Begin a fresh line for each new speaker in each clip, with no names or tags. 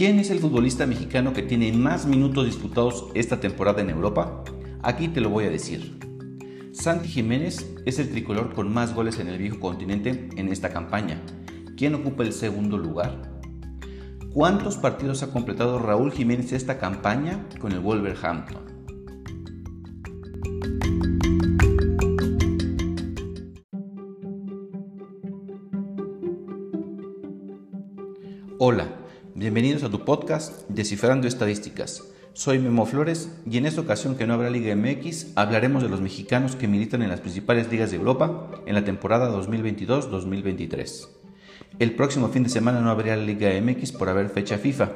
¿Quién es el futbolista mexicano que tiene más minutos disputados esta temporada en Europa? Aquí te lo voy a decir. Santi Jiménez es el tricolor con más goles en el viejo continente en esta campaña. ¿Quién ocupa el segundo lugar? ¿Cuántos partidos ha completado Raúl Jiménez esta campaña con el Wolverhampton? Bienvenidos a tu podcast Descifrando Estadísticas. Soy Memo Flores y en esta ocasión que no habrá Liga MX hablaremos de los mexicanos que militan en las principales ligas de Europa en la temporada 2022-2023. El próximo fin de semana no habría Liga MX por haber fecha FIFA,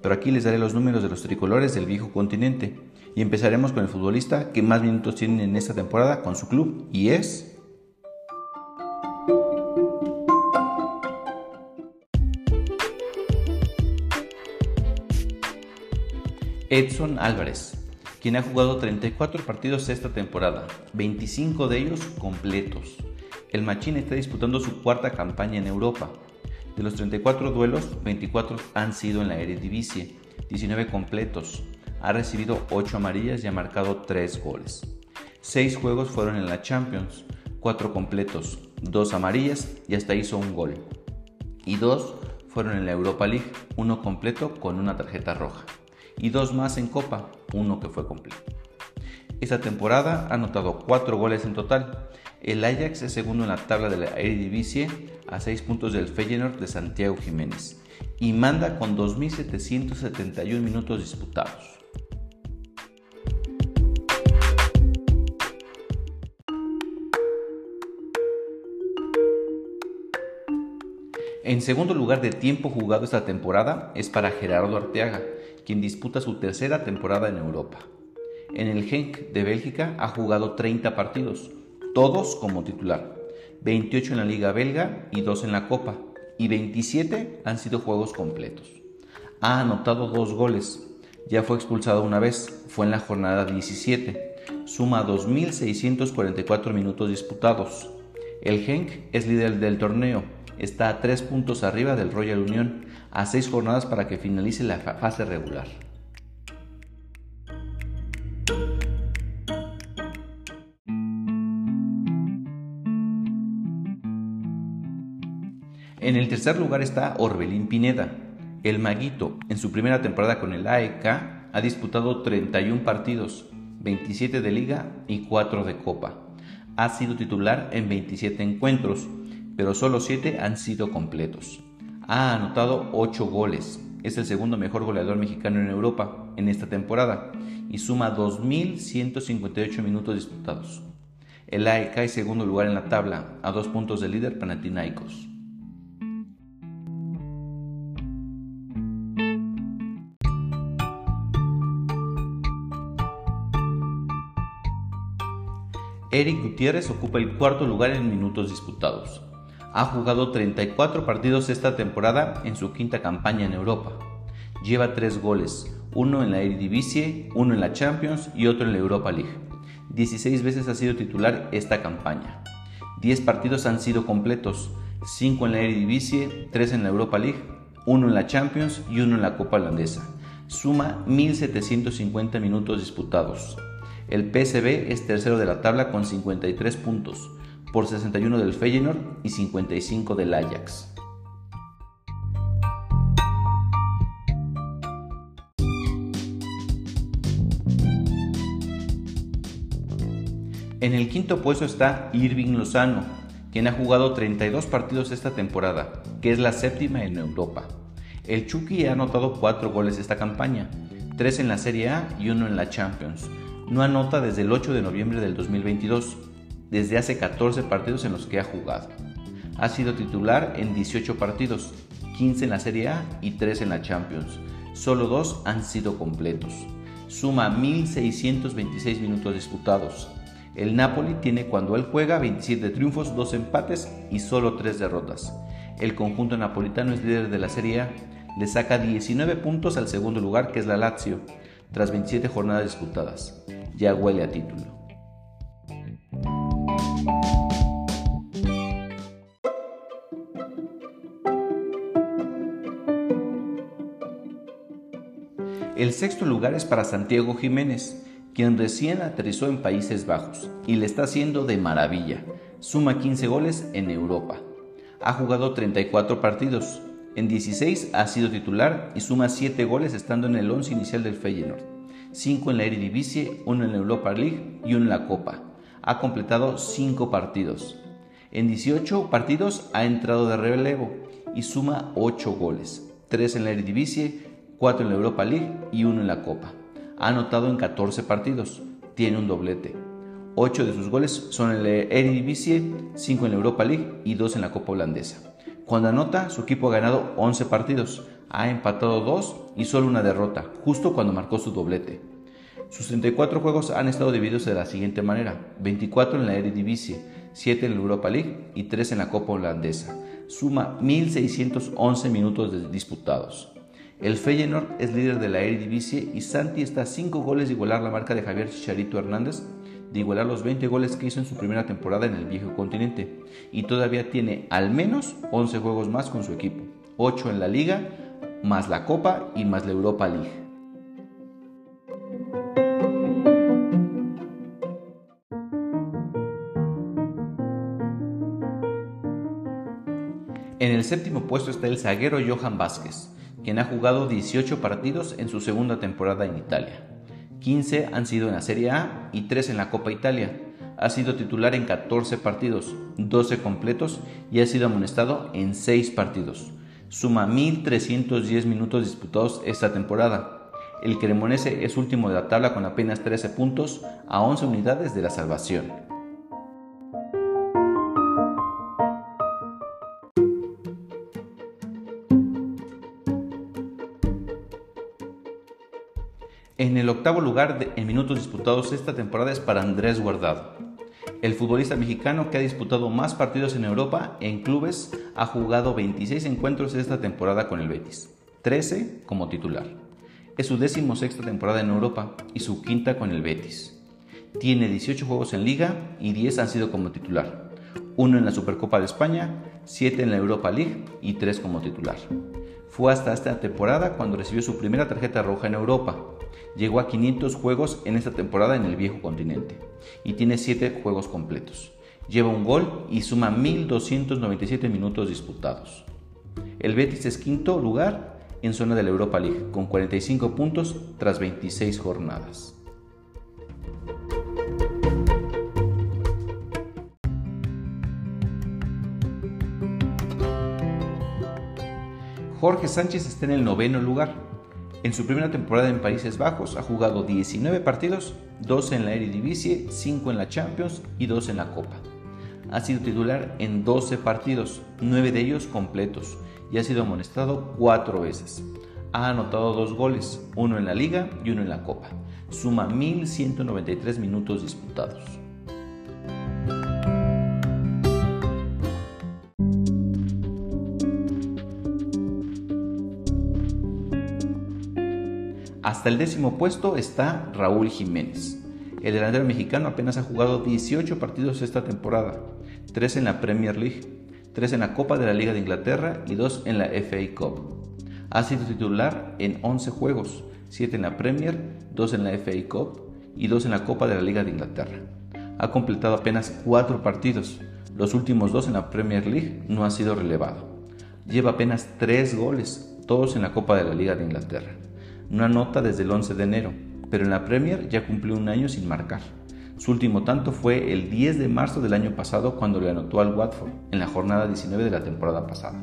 pero aquí les daré los números de los tricolores del viejo continente y empezaremos con el futbolista que más minutos tiene en esta temporada con su club y es Edson Álvarez, quien ha jugado 34 partidos esta temporada, 25 de ellos completos. El Machín está disputando su cuarta campaña en Europa. De los 34 duelos, 24 han sido en la Eredivisie, 19 completos. Ha recibido 8 amarillas y ha marcado 3 goles. 6 juegos fueron en la Champions, 4 completos, 2 amarillas y hasta hizo un gol. Y 2 fueron en la Europa League, uno completo con una tarjeta roja y dos más en Copa, uno que fue completo. Esta temporada ha anotado cuatro goles en total. El Ajax es segundo en la tabla de la Eredivisie a 6 puntos del Feyenoord de Santiago Jiménez y manda con 2.771 minutos disputados. En segundo lugar de tiempo jugado esta temporada es para Gerardo Arteaga, quien disputa su tercera temporada en Europa. En el Genk de Bélgica ha jugado 30 partidos, todos como titular, 28 en la Liga Belga y 2 en la Copa, y 27 han sido juegos completos. Ha anotado dos goles, ya fue expulsado una vez, fue en la jornada 17, suma 2.644 minutos disputados. El Genk es líder del torneo, está a 3 puntos arriba del Royal Union a seis jornadas para que finalice la fase regular. En el tercer lugar está Orbelín Pineda. El Maguito, en su primera temporada con el AEK, ha disputado 31 partidos, 27 de liga y 4 de copa. Ha sido titular en 27 encuentros, pero solo 7 han sido completos. Ha anotado 8 goles. Es el segundo mejor goleador mexicano en Europa en esta temporada y suma 2.158 minutos disputados. El AE cae segundo lugar en la tabla, a dos puntos del líder Panathinaikos. Eric Gutiérrez ocupa el cuarto lugar en minutos disputados, ha jugado 34 partidos esta temporada en su quinta campaña en Europa. Lleva 3 goles, uno en la Eredivisie, uno en la Champions y otro en la Europa League. 16 veces ha sido titular esta campaña. 10 partidos han sido completos, 5 en la Eredivisie, 3 en la Europa League, 1 en la Champions y 1 en la Copa Holandesa. Suma 1750 minutos disputados. El PSV es tercero de la tabla con 53 puntos, por 61 del Feyenoord y 55 del Ajax. En el quinto puesto está Irving Lozano, quien ha jugado 32 partidos esta temporada, que es la séptima en Europa. El Chucky ha anotado 4 goles esta campaña, 3 en la Serie A y 1 en la Champions. No anota desde el 8 de noviembre del 2022 desde hace 14 partidos en los que ha jugado. Ha sido titular en 18 partidos, 15 en la Serie A y 3 en la Champions. Solo dos han sido completos. Suma 1.626 minutos disputados. El Napoli tiene cuando él juega 27 triunfos, 2 empates y solo 3 derrotas. El conjunto napolitano es líder de la Serie A. Le saca 19 puntos al segundo lugar que es la Lazio, tras 27 jornadas disputadas. Ya huele a título. El sexto lugar es para Santiago Jiménez, quien recién aterrizó en Países Bajos y le está haciendo de maravilla. Suma 15 goles en Europa. Ha jugado 34 partidos. En 16 ha sido titular y suma 7 goles estando en el 11 inicial del Feyenoord. 5 en la Eredivisie, 1 en la Europa League y 1 en la Copa. Ha completado 5 partidos. En 18 partidos ha entrado de relevo y suma 8 goles. 3 en la Eredivisie, 4 en la Europa League y 1 en la Copa. Ha anotado en 14 partidos. Tiene un doblete. 8 de sus goles son en la Eredivisie, 5 en la Europa League y 2 en la Copa Holandesa. Cuando anota, su equipo ha ganado 11 partidos, ha empatado 2 y solo una derrota, justo cuando marcó su doblete. Sus 34 juegos han estado divididos de la siguiente manera: 24 en la Eredivisie, 7 en la Europa League y 3 en la Copa Holandesa. Suma 1611 minutos disputados. El Feyenoord es líder de la Eredivisie y Santi está a 5 goles de igualar la marca de Javier Chicharito Hernández de igualar los 20 goles que hizo en su primera temporada en el viejo continente y todavía tiene al menos 11 juegos más con su equipo, 8 en la liga, más la Copa y más la Europa League. En el séptimo puesto está el zaguero Johan Vázquez, quien ha jugado 18 partidos en su segunda temporada en Italia. 15 han sido en la Serie A y 3 en la Copa Italia. Ha sido titular en 14 partidos, 12 completos y ha sido amonestado en 6 partidos. Suma 1.310 minutos disputados esta temporada. El Cremonese es último de la tabla con apenas 13 puntos a 11 unidades de la salvación. En el octavo lugar en minutos disputados esta temporada es para Andrés Guardado. El futbolista mexicano que ha disputado más partidos en Europa en clubes ha jugado 26 encuentros esta temporada con el Betis, 13 como titular. Es su décimo sexta temporada en Europa y su quinta con el Betis. Tiene 18 juegos en liga y 10 han sido como titular. Uno en la Supercopa de España, 7 en la Europa League y 3 como titular. Fue hasta esta temporada cuando recibió su primera tarjeta roja en Europa, Llegó a 500 juegos en esta temporada en el viejo continente y tiene 7 juegos completos. Lleva un gol y suma 1.297 minutos disputados. El Betis es quinto lugar en zona de la Europa League con 45 puntos tras 26 jornadas. Jorge Sánchez está en el noveno lugar en su primera temporada en Países Bajos ha jugado 19 partidos, 12 en la Eredivisie, 5 en la Champions y 2 en la Copa. Ha sido titular en 12 partidos, 9 de ellos completos, y ha sido amonestado 4 veces. Ha anotado 2 goles, uno en la Liga y uno en la Copa. Suma 1.193 minutos disputados. Hasta el décimo puesto está Raúl Jiménez. El delantero mexicano apenas ha jugado 18 partidos esta temporada, 3 en la Premier League, 3 en la Copa de la Liga de Inglaterra y 2 en la FA Cup. Ha sido titular en 11 juegos, 7 en la Premier, 2 en la FA Cup y 2 en la Copa de la Liga de Inglaterra. Ha completado apenas 4 partidos, los últimos 2 en la Premier League no ha sido relevado. Lleva apenas 3 goles, todos en la Copa de la Liga de Inglaterra. No anota desde el 11 de enero, pero en la Premier ya cumplió un año sin marcar. Su último tanto fue el 10 de marzo del año pasado cuando le anotó al Watford en la jornada 19 de la temporada pasada.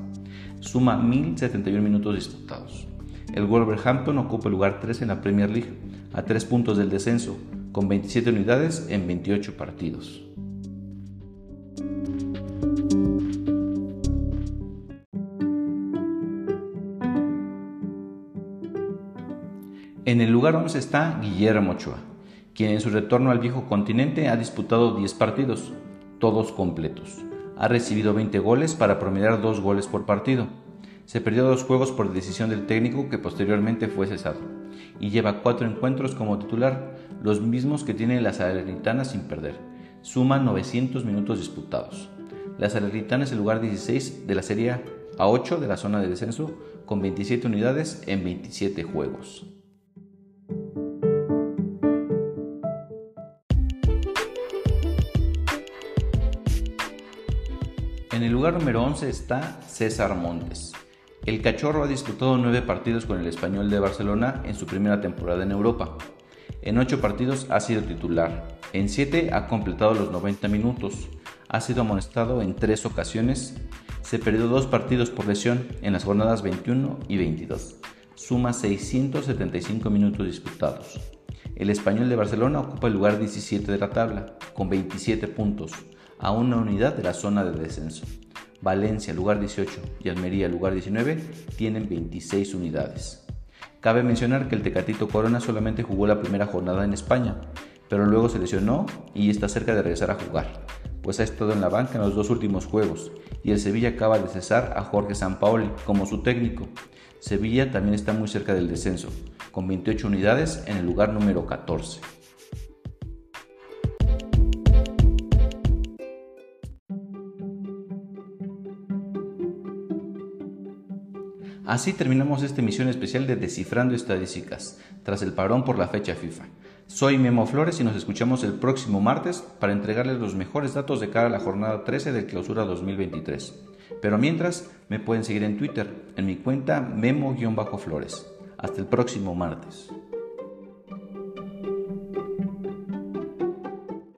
Suma 1071 minutos disputados. El Wolverhampton ocupa el lugar 3 en la Premier League, a 3 puntos del descenso, con 27 unidades en 28 partidos. En el lugar 11 está Guillermo Ochoa, quien en su retorno al viejo continente ha disputado 10 partidos, todos completos. Ha recibido 20 goles para promediar 2 goles por partido. Se perdió dos juegos por decisión del técnico que posteriormente fue cesado y lleva 4 encuentros como titular, los mismos que tiene la Salernitana sin perder. Suma 900 minutos disputados. La Salernitana es el lugar 16 de la Serie A, 8 de la zona de descenso, con 27 unidades en 27 juegos. En el lugar número 11 está César Montes. El cachorro ha disputado nueve partidos con el español de Barcelona en su primera temporada en Europa. En ocho partidos ha sido titular, en siete ha completado los 90 minutos, ha sido amonestado en tres ocasiones, se perdió dos partidos por lesión en las jornadas 21 y 22, suma 675 minutos disputados. El español de Barcelona ocupa el lugar 17 de la tabla, con 27 puntos, a una unidad de la zona de descenso. Valencia, lugar 18, y Almería, lugar 19, tienen 26 unidades. Cabe mencionar que el Tecatito Corona solamente jugó la primera jornada en España, pero luego se lesionó y está cerca de regresar a jugar, pues ha estado en la banca en los dos últimos juegos, y el Sevilla acaba de cesar a Jorge Sampaoli como su técnico. Sevilla también está muy cerca del descenso, con 28 unidades en el lugar número 14. Así terminamos esta emisión especial de Descifrando Estadísticas, tras el parón por la fecha FIFA. Soy Memo Flores y nos escuchamos el próximo martes para entregarles los mejores datos de cara a la jornada 13 del Clausura 2023. Pero mientras, me pueden seguir en Twitter, en mi cuenta Memo-Flores. Hasta el próximo martes.